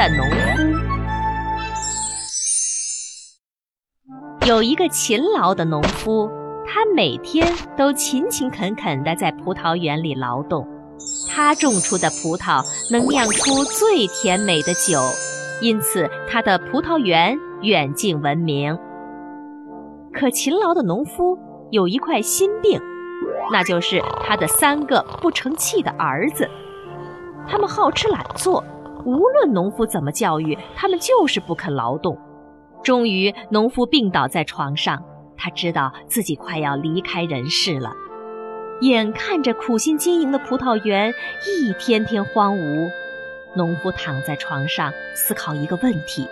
的农夫。有一个勤劳的农夫，他每天都勤勤恳恳地在葡萄园里劳动。他种出的葡萄能酿出最甜美的酒，因此他的葡萄园远近闻名。可勤劳的农夫有一块心病，那就是他的三个不成器的儿子。他们好吃懒做，无论农夫怎么教育，他们就是不肯劳动。终于，农夫病倒在床上，他知道自己快要离开人世了。眼看着苦心经营的葡萄园一天天荒芜，农夫躺在床上思考一个问题：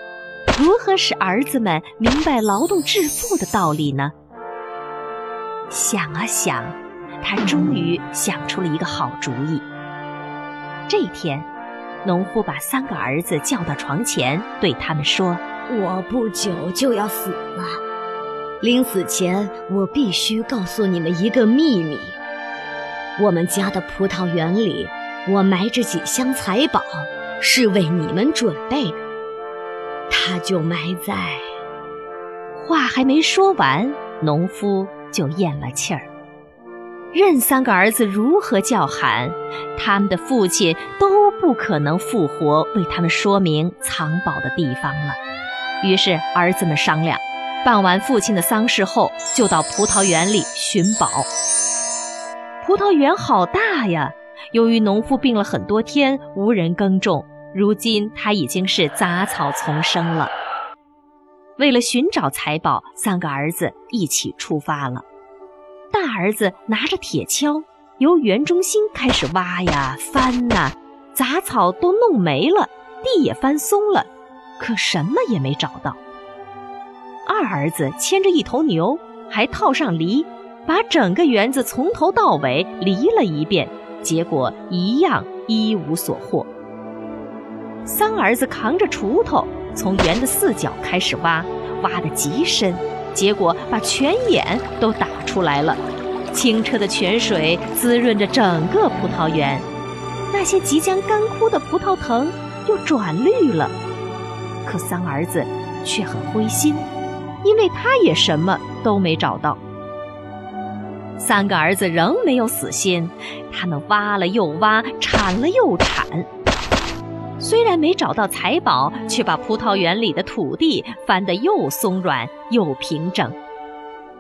如何使儿子们明白劳动致富的道理呢？想啊想，他终于想出了一个好主意。这天，农夫把三个儿子叫到床前，对他们说。我不久就要死了，临死前我必须告诉你们一个秘密。我们家的葡萄园里，我埋着几箱财宝，是为你们准备的。它就埋在……话还没说完，农夫就咽了气儿。任三个儿子如何叫喊，他们的父亲都不可能复活，为他们说明藏宝的地方了。于是儿子们商量，办完父亲的丧事后，就到葡萄园里寻宝。葡萄园好大呀！由于农夫病了很多天，无人耕种，如今他已经是杂草丛生了。为了寻找财宝，三个儿子一起出发了。大儿子拿着铁锹，由园中心开始挖呀翻呐，杂草都弄没了，地也翻松了。可什么也没找到。二儿子牵着一头牛，还套上犁，把整个园子从头到尾犁了一遍，结果一样一无所获。三儿子扛着锄头，从园的四角开始挖，挖得极深，结果把泉眼都打出来了。清澈的泉水滋润着整个葡萄园，那些即将干枯的葡萄藤又转绿了。可三儿子却很灰心，因为他也什么都没找到。三个儿子仍没有死心，他们挖了又挖，铲了又铲。虽然没找到财宝，却把葡萄园里的土地翻得又松软又平整。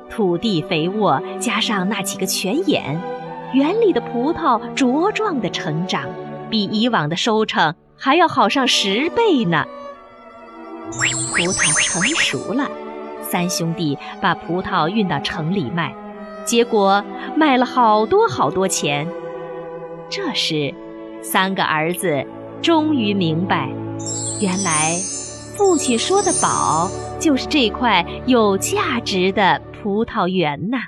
土地肥沃，加上那几个泉眼，园里的葡萄茁壮的成长，比以往的收成还要好上十倍呢。葡萄成熟了，三兄弟把葡萄运到城里卖，结果卖了好多好多钱。这时，三个儿子终于明白，原来父亲说的宝就是这块有价值的葡萄园呐。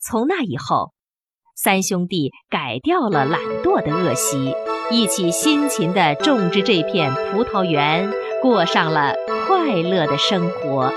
从那以后，三兄弟改掉了懒惰的恶习，一起辛勤地种植这片葡萄园。过上了快乐的生活。